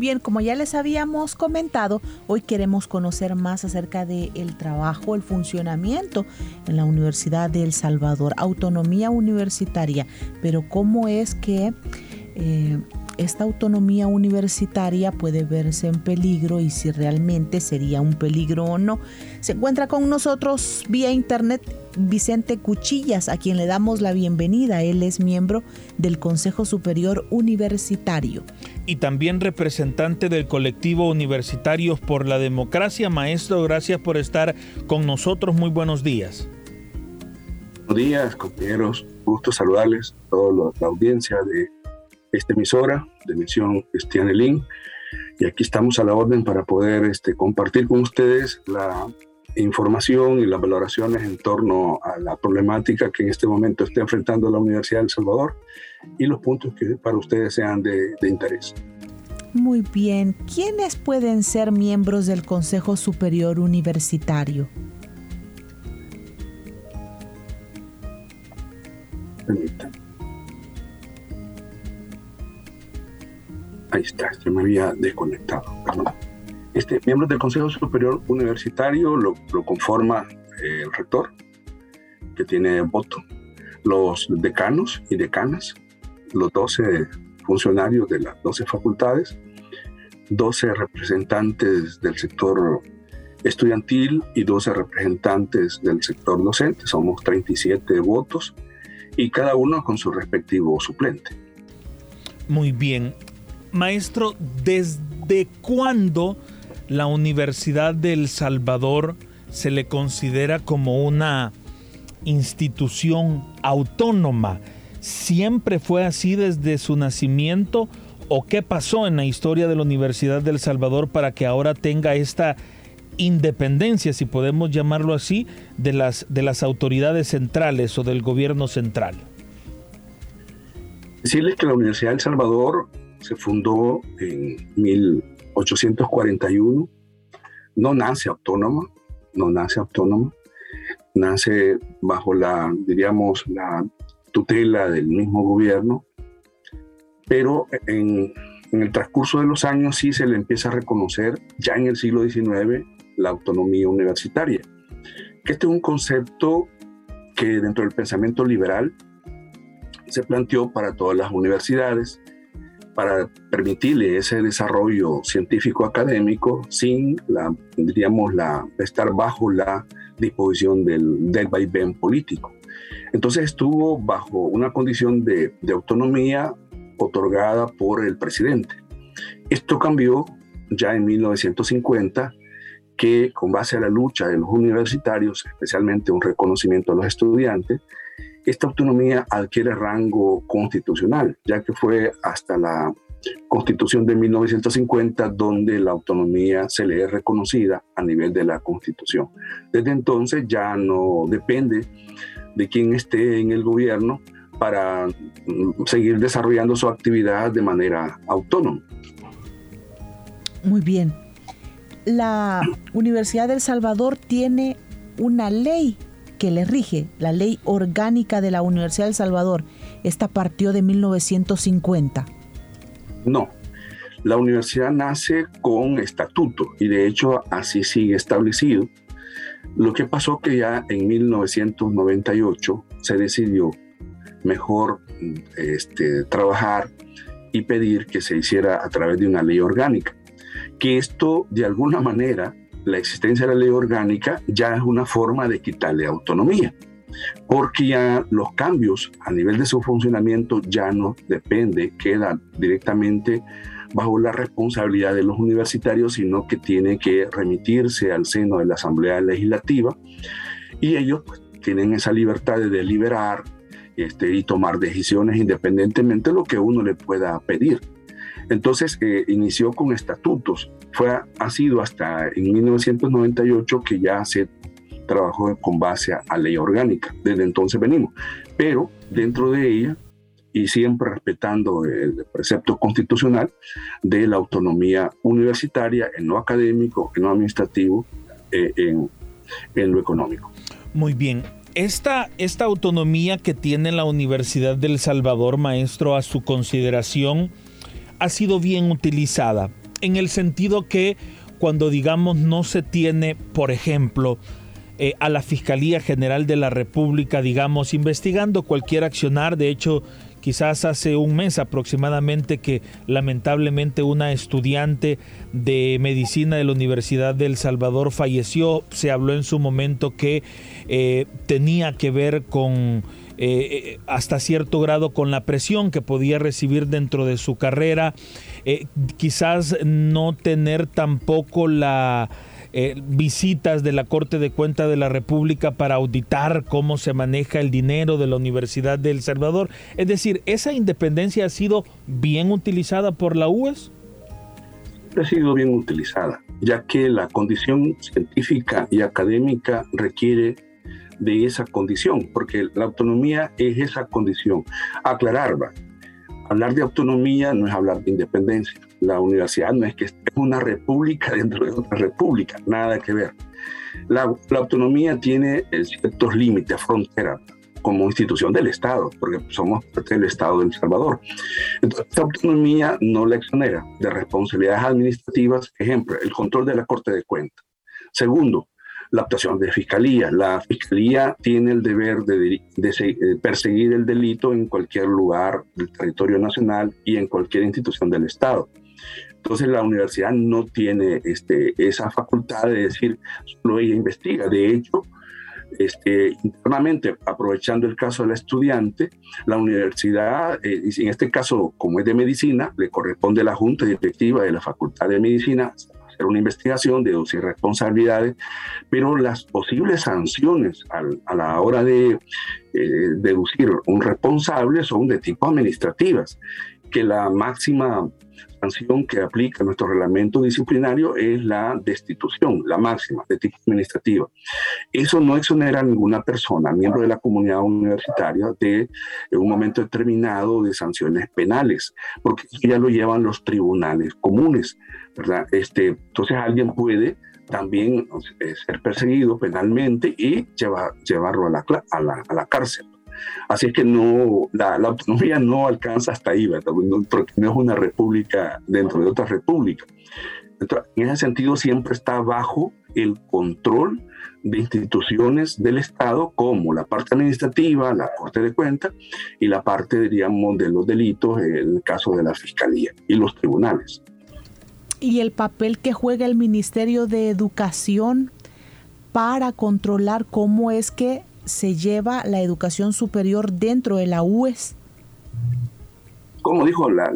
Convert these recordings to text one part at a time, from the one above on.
Bien, como ya les habíamos comentado, hoy queremos conocer más acerca del el trabajo, el funcionamiento en la Universidad de El Salvador, autonomía universitaria, pero cómo es que eh, esta autonomía universitaria puede verse en peligro y si realmente sería un peligro o no. Se encuentra con nosotros vía internet Vicente Cuchillas, a quien le damos la bienvenida. Él es miembro del Consejo Superior Universitario y también representante del colectivo Universitarios por la Democracia. Maestro, gracias por estar con nosotros. Muy buenos días. Buenos días, compañeros. Gusto saludarles a toda la audiencia de esta emisora de Misión Cristiana. Y aquí estamos a la orden para poder este, compartir con ustedes la información y las valoraciones en torno a la problemática que en este momento está enfrentando la Universidad de El Salvador y los puntos que para ustedes sean de, interés. Muy bien. ¿Quiénes pueden ser miembros del Consejo Superior Universitario? Ahí está, se me había desconectado. Este, miembros del Consejo Superior Universitario lo, lo conforma eh, el rector, que tiene voto, los decanos y decanas, los 12 funcionarios de las 12 facultades, 12 representantes del sector estudiantil y 12 representantes del sector docente. Somos 37 votos y cada uno con su respectivo suplente. Muy bien. Maestro, ¿desde cuándo la Universidad de El Salvador se le considera como una institución autónoma? ¿Siempre fue así desde su nacimiento? ¿O qué pasó en la historia de la Universidad del Salvador para que ahora tenga esta independencia, si podemos llamarlo así, de las, de las autoridades centrales o del gobierno central? Decirles que la Universidad del Salvador se fundó en 1841, no nace autónoma, no nace autónoma, nace bajo la, diríamos, la tutela del mismo gobierno, pero en, el transcurso de los años sí se le empieza a reconocer, ya en el siglo XIX, la autonomía universitaria, este es un concepto que dentro del pensamiento liberal se planteó para todas las universidades, para permitirle ese desarrollo científico académico sin la, la, estar bajo la disposición del, del vaivén político. Entonces estuvo bajo una condición de, autonomía otorgada por el presidente. Esto cambió ya en 1950, que con base a la lucha de los universitarios, especialmente un reconocimiento a los estudiantes, esta autonomía adquiere rango constitucional, ya que fue hasta la constitución de 1950 donde la autonomía se le es reconocida a nivel de la constitución. Desde entonces ya no depende de quien esté en el gobierno para mm, seguir desarrollando su actividad de manera autónoma. Muy bien. La Universidad del Salvador tiene una ley que le rige, la ley orgánica de la Universidad del Salvador. Esta partió de 1950. No, la universidad nace con estatuto y de hecho así sigue establecido lo que pasó que ya en 1998 se decidió mejor este, trabajar y pedir que se hiciera a través de una ley orgánica. Que esto, de alguna manera, la existencia de la ley orgánica ya es una forma de quitarle autonomía, porque ya los cambios a nivel de su funcionamiento ya no depende, queda directamente bajo la responsabilidad de los universitarios, sino que tiene que remitirse al seno de la Asamblea Legislativa y ellos pues, tienen esa libertad de deliberar este, y tomar decisiones independientemente de lo que uno le pueda pedir. Entonces eh, inició con estatutos. Fue, ha sido hasta en 1998 que ya se trabajó con base a, ley orgánica. Desde entonces venimos. Pero dentro de ella, y siempre respetando el precepto constitucional de la autonomía universitaria en lo académico, en lo administrativo, eh, en, en lo económico. Muy bien. Esta, esta autonomía que tiene la Universidad del Salvador, maestro, a su consideración, ha sido bien utilizada, en el sentido que cuando digamos no se tiene, por ejemplo, eh, a la Fiscalía General de la República, digamos, investigando cualquier accionar, de hecho, quizás hace un mes aproximadamente que lamentablemente una estudiante de medicina de la Universidad del Salvador falleció. Se habló en su momento que eh, tenía que ver con eh, hasta cierto grado con la presión que podía recibir dentro de su carrera, eh, quizás no tener tampoco la eh, visitas de la Corte de Cuenta de la República para auditar cómo se maneja el dinero de la Universidad de El Salvador. Es decir, ¿esa independencia ha sido bien utilizada por la UES? Ha sido bien utilizada, ya que la condición científica y académica requiere de esa condición, porque la autonomía es esa condición. Aclarar, hablar de autonomía no es hablar de independencia la universidad no es que es una república dentro de otra república, nada que ver. La, autonomía tiene eh, ciertos límites, fronteras, como institución del Estado, porque somos parte del Estado de El Salvador. Entonces, esta autonomía no la exonera de responsabilidades administrativas, ejemplo, el control de la Corte de Cuentas. Segundo, la actuación de fiscalía. La fiscalía tiene el deber de, de, perseguir el delito en cualquier lugar del territorio nacional y en cualquier institución del Estado. Entonces la universidad no tiene este, esa facultad de decir, solo ella investiga. De hecho, este, internamente, aprovechando el caso de la estudiante, la universidad, eh, en este caso, como es de medicina, le corresponde a la junta directiva de la Facultad de Medicina una investigación, deducir responsabilidades, pero las posibles sanciones a la hora de eh, deducir un responsable son de tipo administrativas, que la máxima sanción que aplica nuestro reglamento disciplinario es la destitución, la máxima, de tipo administrativo. Eso no exonera a ninguna persona, miembro de la comunidad universitaria, de en un momento determinado de sanciones penales, porque ya lo llevan los tribunales comunes, ¿verdad? Este, entonces alguien puede también eh, ser perseguido penalmente y llevar, llevarlo a la, a la, a la cárcel. Así es que no, la, autonomía no alcanza hasta ahí, porque no es una república dentro de otra república. en ese sentido, siempre está bajo el control de instituciones del Estado, como la parte administrativa, la Corte de Cuentas, y la parte, diríamos, de los delitos, el caso de la Fiscalía y los tribunales. ¿Y el papel que juega el Ministerio de Educación para controlar cómo es que se lleva la educación superior dentro de la UES? ¿Cómo dijo la,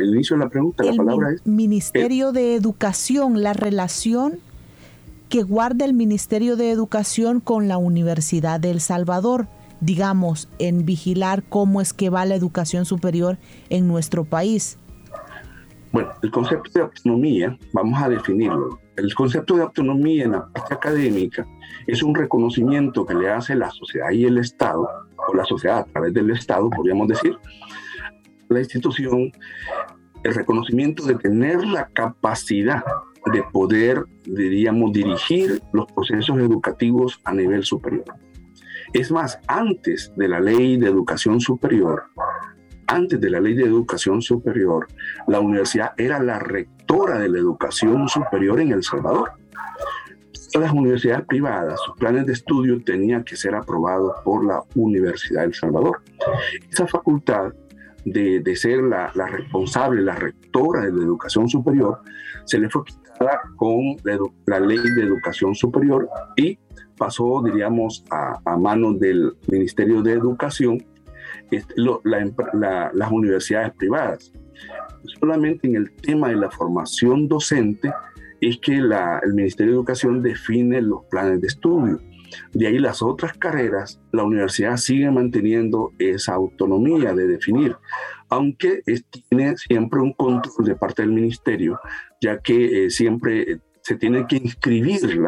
el inicio de la pregunta? la palabra es. Ministerio de Educación, la relación que guarda el Ministerio de Educación con la Universidad de El Salvador, digamos, en vigilar cómo es que va la educación superior en nuestro país. Bueno, el concepto de autonomía, vamos a definirlo. El concepto de autonomía en la parte académica es un reconocimiento que le hace la sociedad y el Estado, o la sociedad a través del Estado, podríamos decir, la institución, el reconocimiento de tener la capacidad de poder, diríamos, dirigir los procesos educativos a nivel superior. Es más, antes de la ley de educación superior, antes de la ley de educación superior, la universidad era la rectora de la educación superior en El Salvador. Las universidades privadas, sus planes de estudio tenían que ser aprobados por la Universidad de Salvador. Esa facultad de, ser la, responsable, la rectora de la educación superior, se le fue quitada con la, ley de educación superior y pasó, diríamos, a, a manos del Ministerio de Educación este, las universidades privadas. Solamente en el tema de la formación docente es que el Ministerio de Educación define los planes de estudio. De ahí las otras carreras, la universidad sigue manteniendo esa autonomía de definir, aunque tiene siempre un control de parte del ministerio, ya que eh, siempre se tienen que inscribir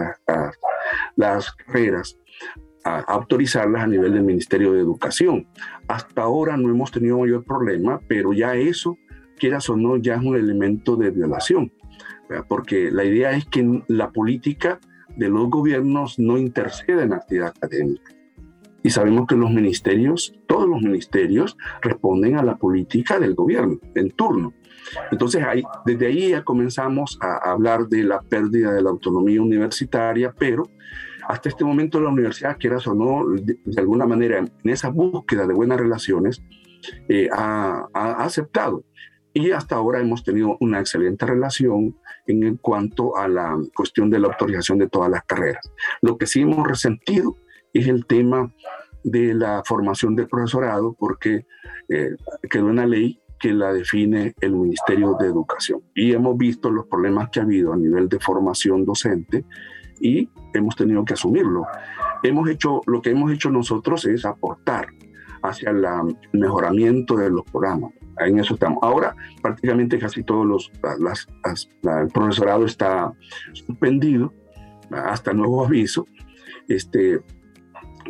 las carreras a autorizarlas a nivel del Ministerio de Educación. Hasta ahora no hemos tenido mayor problema, pero ya eso, quieras o no, ya es un elemento de violación, porque la idea es que la política de los gobiernos no intercede en la actividad académica. Y sabemos que los ministerios, todos los ministerios, responden a la política del gobierno en turno. Entonces, ahí, desde ahí ya comenzamos a hablar de la pérdida de la autonomía universitaria, pero hasta este momento la universidad, quieras o no, de, alguna manera, en esa búsqueda de buenas relaciones, eh, ha, aceptado. Y hasta ahora hemos tenido una excelente relación en cuanto a la cuestión de la autorización de todas las carreras. Lo que sí hemos resentido es el tema de la formación del profesorado, porque eh, quedó una ley que la define el Ministerio de Educación. Y hemos visto los problemas que ha habido a nivel de formación docente y hemos tenido que asumirlo. Hemos hecho, lo que hemos hecho nosotros es aportar hacia el mejoramiento de los programas. En eso estamos. Ahora prácticamente casi todos los, las, el profesorado está suspendido hasta nuevo aviso. Este,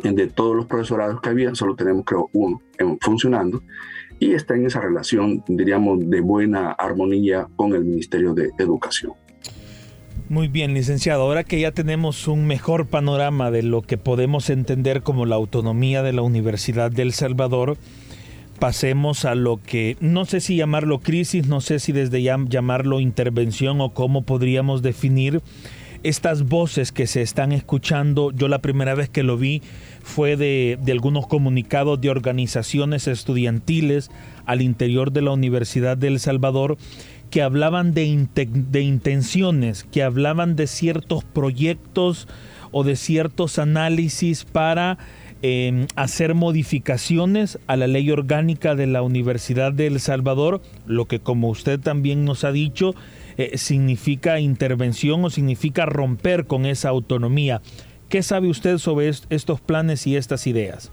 de todos los profesorados que había, solo tenemos creo uno funcionando y está en esa relación, diríamos, de buena armonía con el Ministerio de Educación. Muy bien, licenciado. Ahora que ya tenemos un mejor panorama de lo que podemos entender como la autonomía de la Universidad del Salvador, pasemos a lo que no sé si llamarlo crisis, no sé si desde ya llamarlo intervención o cómo podríamos definir estas voces que se están escuchando. Yo la primera vez que lo vi fue de, de algunos comunicados de organizaciones estudiantiles al interior de la Universidad del Salvador que hablaban de, de intenciones, que hablaban de ciertos proyectos o de ciertos análisis para em, hacer modificaciones a la ley orgánica de la Universidad de El Salvador, lo que como usted también nos ha dicho, eh, significa intervención o significa romper con esa autonomía. ¿Qué sabe usted sobre estos planes y estas ideas?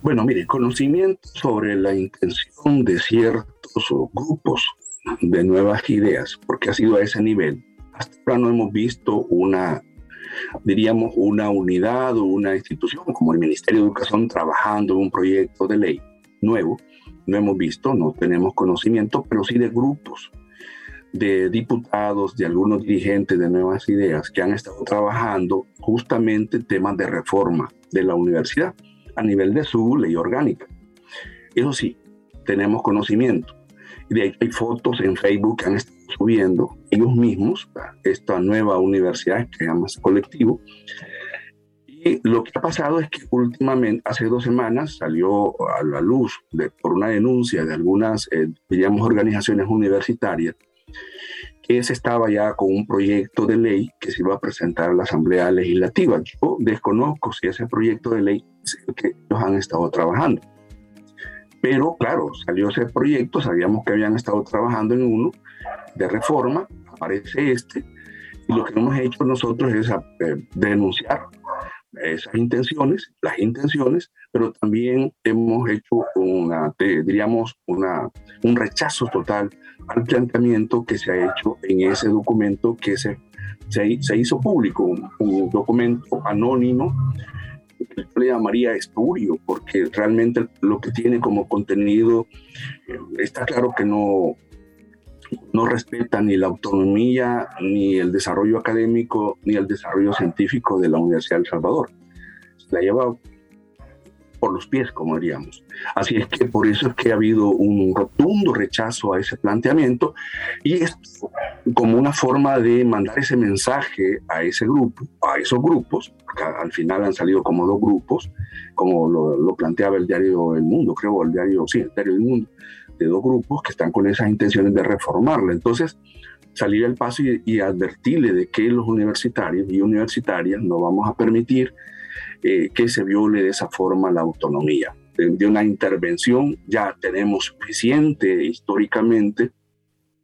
Bueno, mire, conocimiento sobre la intención de ciertos grupos de nuevas ideas, porque ha sido a ese nivel. Hasta ahora no hemos visto una, diríamos, una unidad o una institución como el Ministerio de Educación trabajando en un proyecto de ley nuevo. No hemos visto, no tenemos conocimiento, pero sí de grupos de diputados, de algunos dirigentes de nuevas ideas que han estado trabajando justamente temas de reforma de la universidad a nivel de su ley orgánica. Eso sí, tenemos conocimiento de ahí hay fotos en Facebook que han estado subiendo ellos mismos, esta nueva universidad que se Colectivo. Y lo que ha pasado es que últimamente, hace dos semanas, salió a la luz de, por una denuncia de algunas, eh, digamos, organizaciones universitarias, que se estaba ya con un proyecto de ley que se iba a presentar a la Asamblea Legislativa. Yo desconozco si ese proyecto de ley es el que ellos han estado trabajando. Pero claro, salió ese proyecto, sabíamos que habían estado trabajando en uno de reforma, aparece este, y lo que hemos hecho nosotros es eh, denunciar esas intenciones, las intenciones, pero también hemos hecho una, diríamos, una, un rechazo total al planteamiento que se ha hecho en ese documento que se, se, hizo público, un documento anónimo le llamaría espurio, porque realmente lo que tiene como contenido eh, está claro que no, no respeta ni la autonomía, ni el desarrollo académico, ni el desarrollo científico de la Universidad de El Salvador. La lleva por los pies, como diríamos. Así es que por eso es que ha habido un rotundo rechazo a ese planteamiento y es como una forma de mandar ese mensaje a ese grupo, a esos grupos, porque al final han salido como dos grupos, como lo, planteaba el diario El Mundo, creo, el diario, sí, el diario El Mundo, de dos grupos que están con esas intenciones de reformarla. Entonces, salir al paso y, y advertirle de que los universitarios y universitarias no vamos a permitir eh, que se viole de esa forma la autonomía. De, una intervención ya tenemos suficiente históricamente.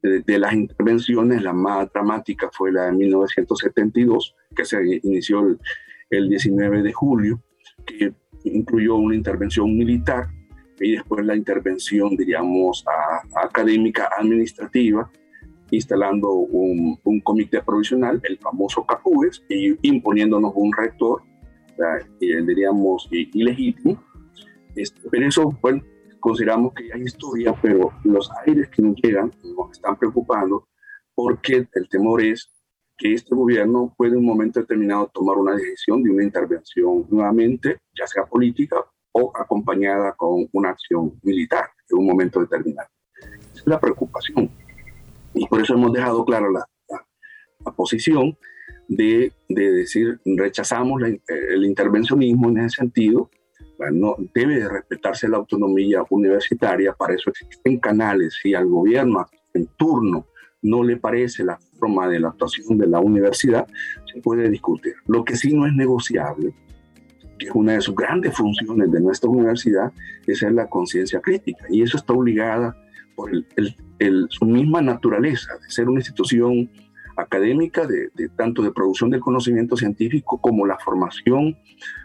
De, las intervenciones, la más dramática fue la de 1972, que se inició el 19 de julio, que incluyó una intervención militar y después la intervención, diríamos, académica administrativa, instalando un, comité provisional, el famoso CAPUES, y imponiéndonos un rector, diríamos, ilegítimo. Este, pero eso, bueno, consideramos que hay historia, pero los aires que nos llegan nos están preocupando porque el temor es que este gobierno puede en un momento determinado tomar una decisión de una intervención nuevamente, ya sea política o acompañada con una acción militar en un momento determinado. Esa es la preocupación. Y por eso hemos dejado clara la, la, posición de, de, decir rechazamos el intervencionismo en ese sentido. Bueno, debe de respetarse la autonomía universitaria, para eso existen canales. Si al gobierno en turno no le parece la forma de la actuación de la universidad, se puede discutir. Lo que sí no es negociable, que es una de sus grandes funciones de nuestra universidad, es la conciencia crítica. Y eso está obligada por su misma naturaleza de ser una institución académica, de, tanto de producción del conocimiento científico como la formación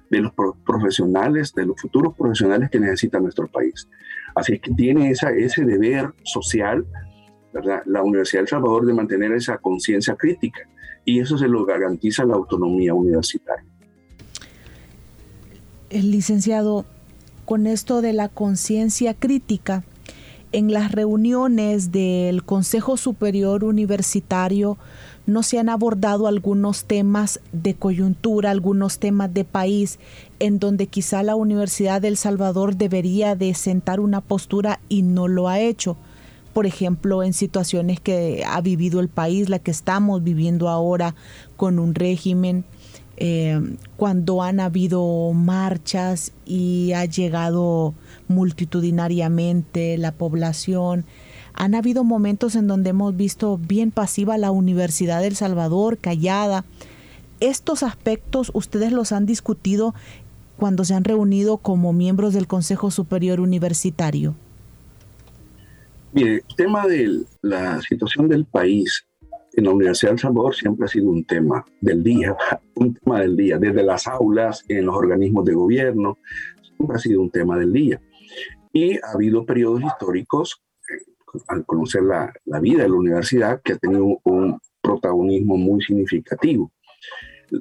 de los profesionales, de los futuros profesionales que necesita nuestro país. Así que tiene esa, ese deber social la Universidad de Salvador de mantener esa conciencia crítica y eso se lo garantiza la autonomía universitaria. El licenciado, con esto de la conciencia crítica, en las reuniones del Consejo Superior Universitario no se han abordado algunos temas de coyuntura, algunos temas de país, en donde quizá la Universidad del Salvador debería de sentar una postura y no lo ha hecho. Por ejemplo, en situaciones que ha vivido el país, la que estamos viviendo ahora con un régimen, eh, cuando han habido marchas y ha llegado multitudinariamente la población. Han habido momentos en donde hemos visto bien pasiva la Universidad del Salvador, callada. Estos aspectos ustedes los han discutido cuando se han reunido como miembros del Consejo Superior Universitario. Mire, el tema de la situación del país en la Universidad de El Salvador siempre ha sido un tema del día, un tema del día, desde las aulas, en los organismos de gobierno, siempre ha sido un tema del día. Y ha habido periodos históricos, eh, al conocer la, la vida de la universidad, que ha tenido un protagonismo muy significativo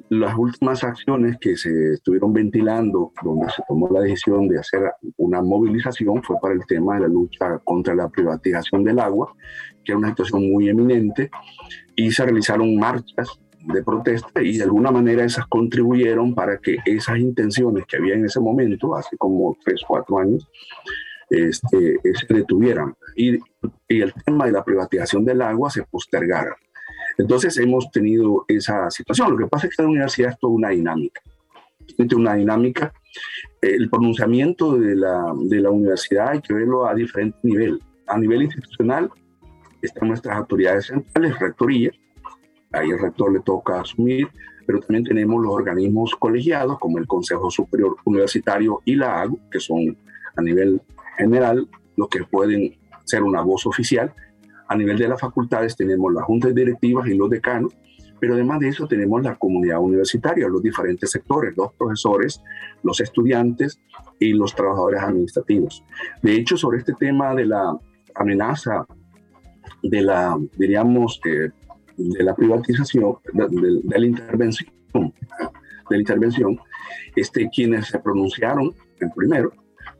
las últimas acciones que se estuvieron ventilando, donde se tomó la decisión de hacer una movilización, fue para el tema de la lucha contra la privatización del agua, que era una situación muy eminente, y se realizaron marchas de protesta y de alguna manera esas contribuyeron para que esas intenciones que había en ese momento, hace como tres, cuatro años, este, se detuvieran y, y el tema de la privatización del agua se postergara. Entonces hemos tenido esa situación. Lo que pasa es que la universidad es toda una dinámica. Es una dinámica. El pronunciamiento de la, de la universidad hay que verlo a diferente nivel. A nivel institucional están nuestras autoridades centrales, rectoría, ahí el rector le toca asumir, pero también tenemos los organismos colegiados como el Consejo Superior Universitario y la AGU, que son a nivel general los que pueden ser una voz oficial, a nivel de las facultades tenemos las juntas directivas y los decanos, pero además de eso tenemos la comunidad universitaria, los diferentes sectores, los profesores, los estudiantes y los trabajadores administrativos. De hecho, sobre este tema de la amenaza, de la, diríamos, de la privatización, de, la intervención, de la intervención, este, quienes se pronunciaron en primero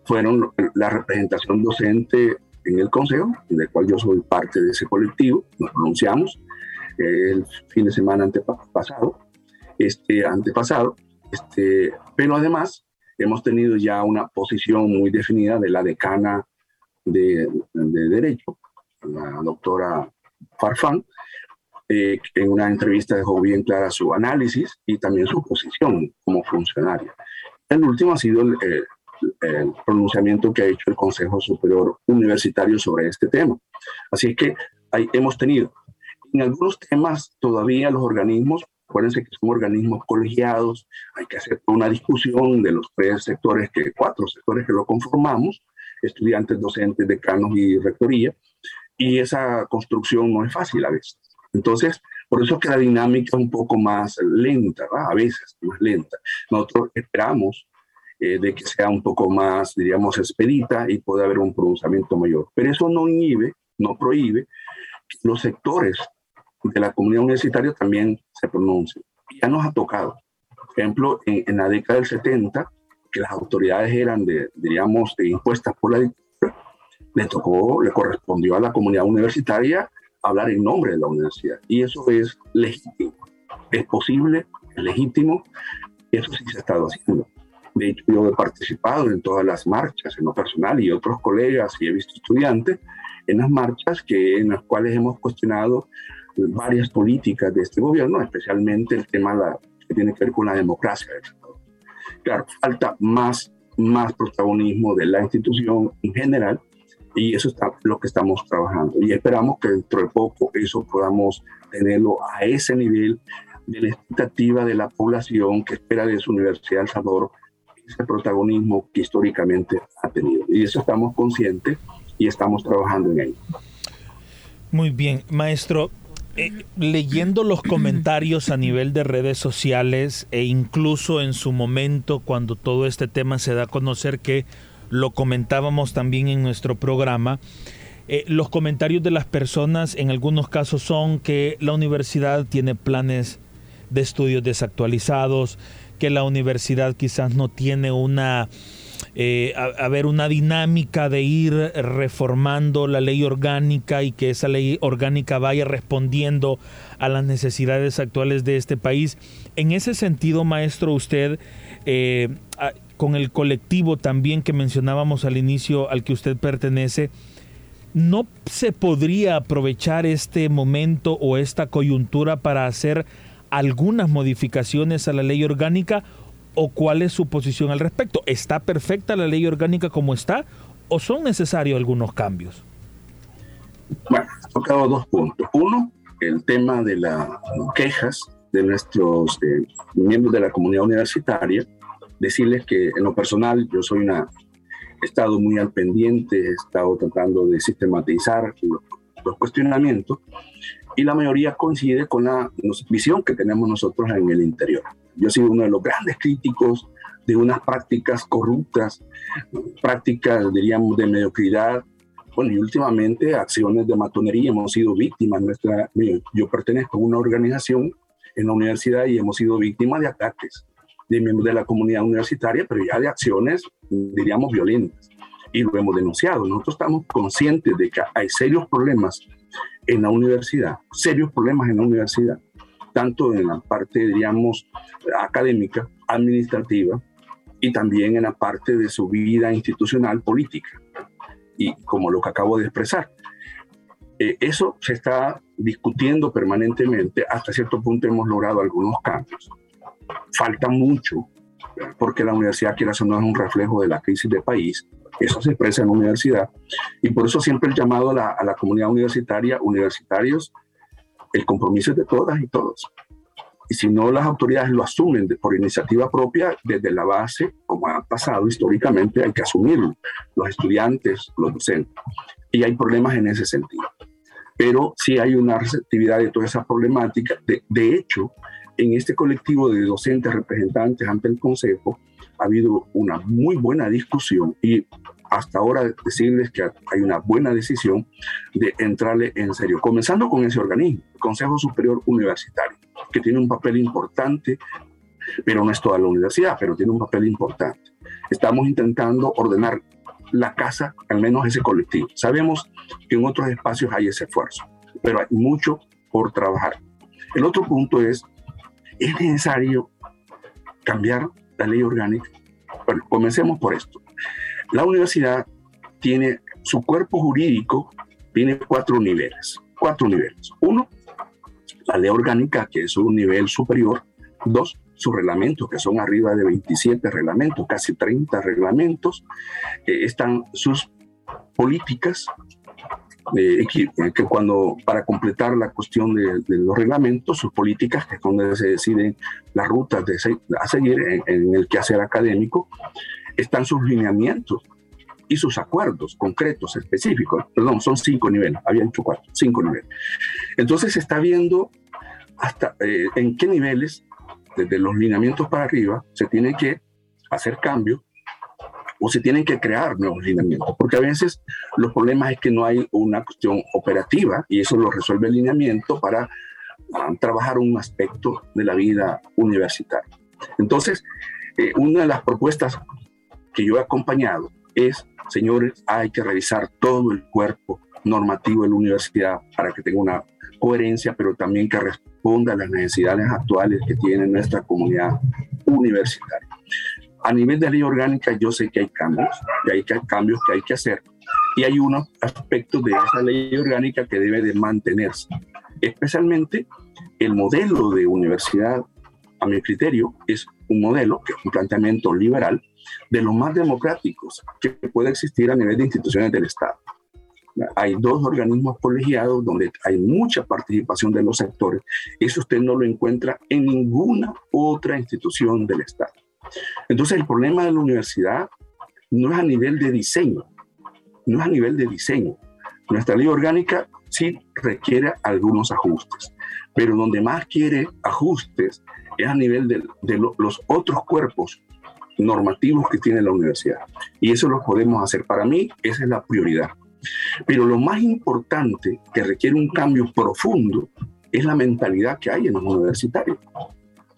fueron la representación docente en el Consejo, del cual yo soy parte de ese colectivo, nos pronunciamos el fin de semana antepasado, este, antepasado, este, pero además hemos tenido ya una posición muy definida de la decana de, de Derecho, la doctora Farfán, eh, en una entrevista dejó bien clara su análisis y también su posición como funcionaria. El último ha sido el, pronunciamiento que ha hecho el Consejo Superior Universitario sobre este tema. Así que ahí hemos tenido. En algunos temas todavía los organismos, acuérdense que son organismos colegiados, hay que hacer una discusión de los tres sectores, que, cuatro sectores que lo conformamos, estudiantes, docentes, decanos y rectoría, y esa construcción no es fácil a veces. Entonces, Por eso es que la dinámica es un poco más lenta, a veces más lenta. Nosotros esperamos eh, de que sea un poco más, diríamos, expedita y pueda haber un pronunciamiento mayor. Pero eso no inhibe, no prohíbe que los sectores de la comunidad universitaria también se pronuncien. Ya nos ha tocado. Por ejemplo, en, en la década del 70, que las autoridades eran, de, diríamos, de impuestas por la dictadura, le tocó, le correspondió a la comunidad universitaria hablar en nombre de la universidad. Y eso es legítimo. Es posible, es legítimo, y eso sí se ha estado haciendo. De hecho, yo he participado en todas las marchas, en lo personal, y otros colegas, y he visto estudiantes en las marchas que, en las cuales hemos cuestionado varias políticas de este gobierno, especialmente el tema la, que tiene que ver con la democracia. Claro, falta más, más protagonismo de la institución en general y eso es lo que estamos trabajando. Y esperamos que dentro de poco eso podamos tenerlo a ese nivel de la expectativa de la población que espera de su Universidad de El Salvador ese protagonismo que históricamente ha tenido. Y eso estamos conscientes y estamos trabajando en ello. Muy bien, maestro. Eh, leyendo los comentarios a nivel de redes sociales e incluso en su momento cuando todo este tema se da a conocer que lo comentábamos también en nuestro programa, eh, los comentarios de las personas en algunos casos son que la universidad tiene planes de estudios desactualizados, que la universidad quizás no tiene una eh, a, ver, una dinámica de ir reformando la ley orgánica y que esa ley orgánica vaya respondiendo a las necesidades actuales de este país. En ese sentido, maestro, usted, eh, con el colectivo también que mencionábamos al inicio al que usted pertenece, ¿no se podría aprovechar este momento o esta coyuntura para hacer algunas modificaciones a la ley orgánica o cuál es su posición al respecto. ¿Está perfecta la ley orgánica como está o son necesarios algunos cambios? Bueno, tocado dos puntos. Uno, el tema de las quejas de nuestros eh, miembros de la comunidad universitaria. Decirles que en lo personal yo soy una, he estado muy al pendiente, he estado tratando de sistematizar los, los cuestionamientos y la mayoría coincide con la visión que tenemos nosotros en el interior. Yo he sido uno de los grandes críticos de unas prácticas corruptas, prácticas, diríamos, de mediocridad. Bueno, y últimamente acciones de matonería, hemos sido víctimas. Nuestra, yo pertenezco a una organización en la universidad y hemos sido víctimas de ataques de miembros de la comunidad universitaria, pero ya de acciones, diríamos, violentas. Y lo hemos denunciado. Nosotros estamos conscientes de que hay serios problemas en la universidad, serios problemas en la universidad tanto en la parte, diríamos, académica, administrativa, y también en la parte de su vida institucional política, y como lo que acabo de expresar. Eh, eso se está discutiendo permanentemente, hasta cierto punto hemos logrado algunos cambios. Falta mucho, porque la universidad quiere ser un reflejo de la crisis del país, eso se expresa en la universidad, y por eso siempre el llamado a la, a la comunidad universitaria, universitarios, el compromiso es de todas y todos. Y si no las autoridades lo asumen por iniciativa propia, desde la base, como ha pasado históricamente, hay que asumirlo, los estudiantes, los docentes. Y hay problemas en ese sentido. Pero sí hay una receptividad de toda esa problemática. De, de hecho, en este colectivo de docentes representantes ante el Consejo, ha habido una muy buena discusión y hasta ahora decirles que hay una buena decisión de entrarle en serio, comenzando con ese organismo, el Consejo Superior Universitario, que tiene un papel importante, pero no es toda la universidad, pero tiene un papel importante. Estamos intentando ordenar la casa, al menos ese colectivo. Sabemos que en otros espacios hay ese esfuerzo, pero hay mucho por trabajar. El otro punto es, es necesario cambiar la ley orgánica. Bueno, comencemos por esto. La universidad tiene su cuerpo jurídico, tiene cuatro niveles. Cuatro niveles. Uno, la ley orgánica, que es un nivel superior. Dos, sus reglamentos, que son arriba de 27 reglamentos, casi 30 reglamentos. están sus políticas, eh, que, cuando para completar la cuestión de, los reglamentos, sus políticas, que es donde se deciden las rutas de, a seguir en, en el quehacer académico, están sus lineamientos y sus acuerdos concretos, específicos. Perdón, son cinco niveles, había hecho cuatro, cinco niveles. Entonces se está viendo hasta eh, en qué niveles, desde los lineamientos para arriba, se tiene que hacer cambios o se tienen que crear nuevos lineamientos, porque a veces los problemas es que no hay una cuestión operativa y eso lo resuelve el lineamiento para ah, trabajar un aspecto de la vida universitaria. Entonces, eh, una de las propuestas que yo he acompañado es, señores, hay que revisar todo el cuerpo normativo de la universidad para que tenga una coherencia, pero también que responda a las necesidades actuales que tiene nuestra comunidad universitaria. A nivel de ley orgánica yo sé que hay cambios, y hay cambios que hay que hacer, y hay unos aspectos de esa ley orgánica que debe de mantenerse, especialmente el modelo de universidad, a mi criterio, es un modelo, que es un planteamiento liberal, de los más democráticos que puede existir a nivel de instituciones del Estado. Hay dos organismos colegiados donde hay mucha participación de los sectores. Eso usted no lo encuentra en ninguna otra institución del Estado. Entonces el problema de la universidad no es a nivel de diseño, no es a nivel de diseño. Nuestra ley orgánica sí requiere algunos ajustes, pero donde más quiere ajustes es a nivel de, los otros cuerpos normativos que tiene la universidad. Y eso lo podemos hacer. Para mí, esa es la prioridad. Pero lo más importante que requiere un cambio profundo es la mentalidad que hay en los universitarios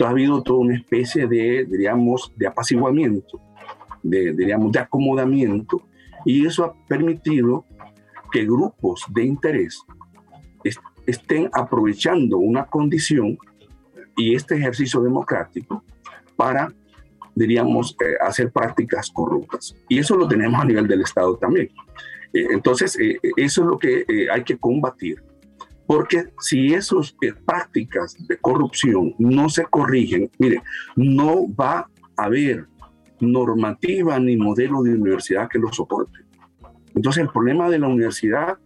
ha habido toda una especie de, diríamos, de apaciguamiento, de, diríamos, de acomodamiento, y eso ha permitido que grupos de interés estén aprovechando una condición y este ejercicio democrático para, diríamos, eh, hacer prácticas corruptas. Y eso lo tenemos a nivel del Estado también. Eh, entonces, eh, eso es lo que hay que combatir. Porque si esas eh, prácticas de corrupción no se corrigen, mire, no va a haber normativa ni modelo de universidad que lo soporte. Entonces el problema de la universidad,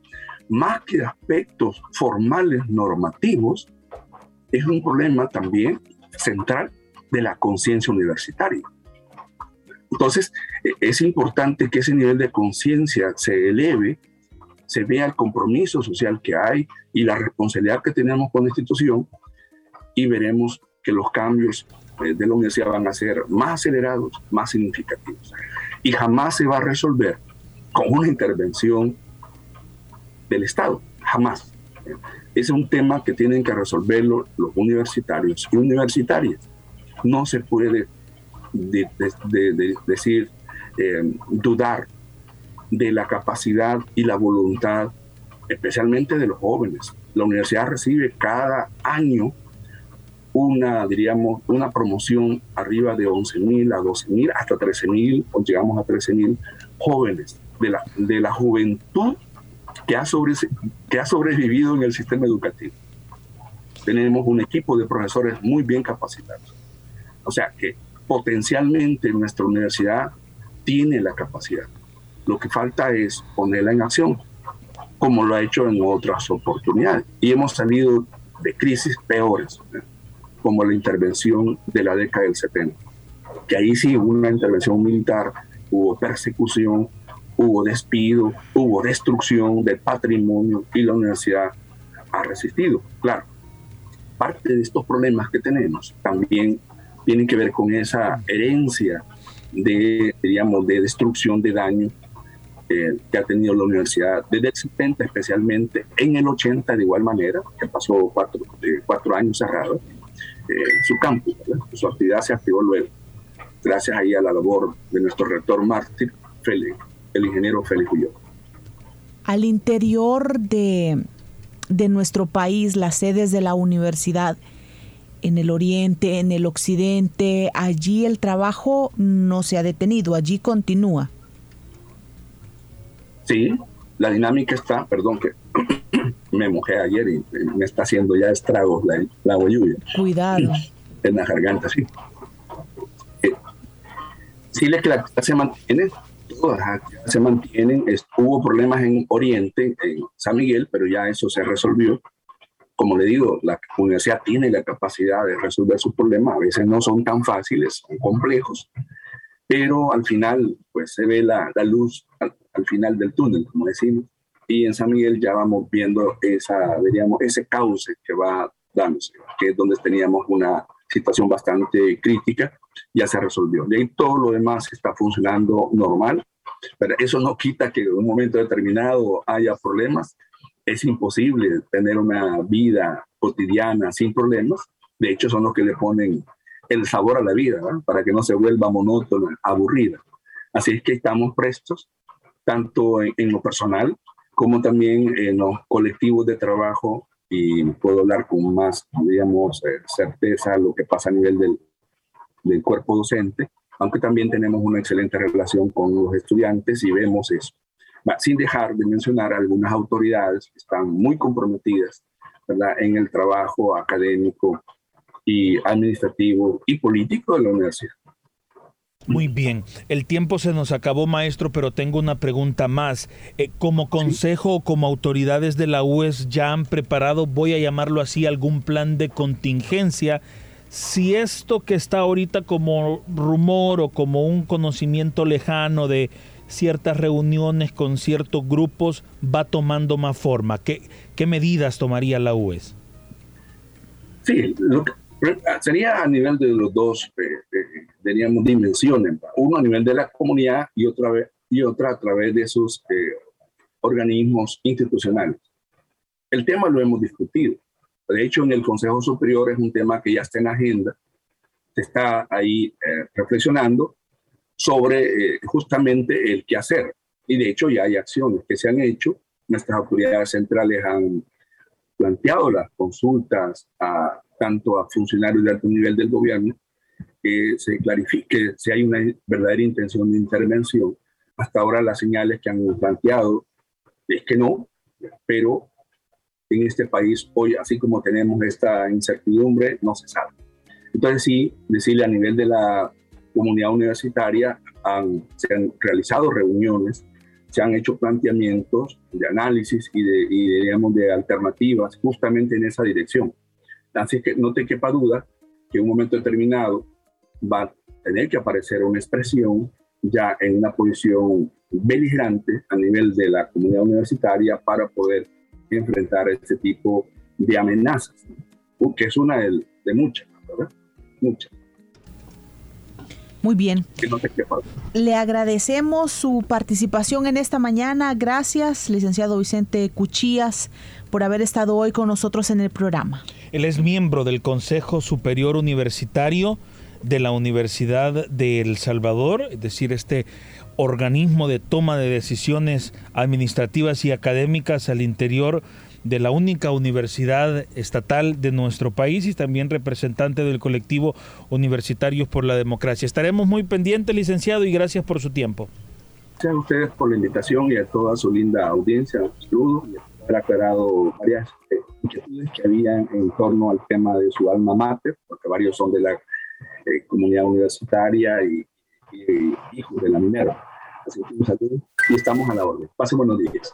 más que aspectos formales normativos, es un problema también central de la conciencia universitaria. Entonces, e, es importante que ese nivel de conciencia se eleve se vea el compromiso social que hay y la responsabilidad que tenemos con la institución y veremos que los cambios eh, de la universidad van a ser más acelerados, más significativos. Y jamás se va a resolver con una intervención del Estado, jamás. Ese es un tema que tienen que resolverlo los universitarios y universitarias. No se puede decir, eh, dudar de la capacidad y la voluntad, especialmente de los jóvenes. La universidad recibe cada año una, diríamos, una promoción arriba de 11.000 a 12.000, hasta 13.000, o llegamos a 13.000 jóvenes de la, de la juventud que ha, sobre, que ha sobrevivido en el sistema educativo. Tenemos un equipo de profesores muy bien capacitados. O sea que potencialmente nuestra universidad tiene la capacidad. Lo que falta es ponerla en acción, como lo ha hecho en otras oportunidades. Y hemos salido de crisis peores, como la intervención de la década del 70, que ahí sí hubo una intervención militar, hubo persecución, hubo despido, hubo destrucción del patrimonio y la universidad ha resistido. Claro, parte de estos problemas que tenemos también tienen que ver con esa herencia de, digamos, de destrucción, de daño eh, que ha tenido la universidad desde el 70 especialmente, en el 80 de igual manera, que pasó cuatro, eh, cuatro años cerrado, eh, su campus, su actividad se activó luego, gracias ahí a la labor de nuestro rector mártir, el ingeniero Félix Ulloa. Al interior de, de nuestro país, las sedes de la universidad, en el oriente, en el occidente, allí el trabajo no se ha detenido, allí continúa. Sí, la dinámica está, perdón que me mojé ayer y me está haciendo ya estragos la, la lluvia. Cuidado. En la garganta, sí. Eh, sí, la que se mantiene, todas se mantienen. hubo problemas en Oriente, en San Miguel, pero ya eso se resolvió. Como le digo, la universidad tiene la capacidad de resolver sus problemas. A veces no son tan fáciles, son complejos, pero al final, pues se ve la, la luz al final del túnel, como decimos. Y en San Miguel ya vamos viendo esa, diríamos, ese cauce que va dándose, que es donde teníamos una situación bastante crítica, ya se resolvió. De ahí todo lo demás está funcionando normal, pero eso no quita que en un momento determinado haya problemas. Es imposible tener una vida cotidiana sin problemas. De hecho, son los que le ponen el sabor a la vida, para que no se vuelva monótona, aburrida. Así es que estamos prestos, tanto en, lo personal como también en los colectivos de trabajo y puedo hablar con más, digamos, eh, certeza lo que pasa a nivel del, del cuerpo docente, aunque también tenemos una excelente relación con los estudiantes y vemos eso. Sin dejar de mencionar algunas autoridades que están muy comprometidas ¿verdad? en el trabajo académico y administrativo y político de la universidad. Muy bien, el tiempo se nos acabó, maestro, pero tengo una pregunta más. Eh, como consejo o como autoridades de la UES ya han preparado, voy a llamarlo así, algún plan de contingencia. Si esto que está ahorita como rumor o como un conocimiento lejano de ciertas reuniones con ciertos grupos va tomando más forma, ¿qué, qué medidas tomaría la UES? Sí, lo que, sería a nivel de los dos, eh, eh, teníamos dimensiones, uno a nivel de la comunidad y otra, vez, y otra a través de sus eh, organismos institucionales. El tema lo hemos discutido. De hecho, en el Consejo Superior es un tema que ya está en agenda, se está ahí reflexionando sobre justamente el qué hacer. Y de hecho ya hay acciones que se han hecho. Nuestras autoridades centrales han planteado las consultas a tanto a funcionarios de alto nivel del gobierno, que se clarifique si hay una verdadera intención de intervención. Hasta ahora las señales que han planteado es que no, pero en este país hoy, así como tenemos esta incertidumbre, no se sabe. Entonces sí, decirle a nivel de la comunidad universitaria, han, se han realizado reuniones, se han hecho planteamientos de análisis y de, y de, digamos, de alternativas justamente en esa dirección. Así que no te quepa duda que en un momento determinado va a tener que aparecer una expresión ya en una posición beligerante a nivel de la comunidad universitaria para poder enfrentar este tipo de amenazas, que es una de, muchas, ¿verdad? Muchas. Muy bien. Le agradecemos su participación en esta mañana. Gracias, licenciado Vicente Cuchillas, por haber estado hoy con nosotros en el programa. Él es miembro del Consejo Superior Universitario de la Universidad de El Salvador, es decir, este organismo de toma de decisiones administrativas y académicas al interior de la única universidad estatal de nuestro país y también representante del colectivo Universitarios por la Democracia. Estaremos muy pendientes, licenciado, y gracias por su tiempo. Gracias a ustedes por la invitación y a toda su linda audiencia. Saludos y haber aclarado varias eh, inquietudes que había en torno al tema de su alma mater, porque varios son de la eh, comunidad universitaria y, hijos de la minera. Así que un saludo y estamos a la orden. Pasen buenos días.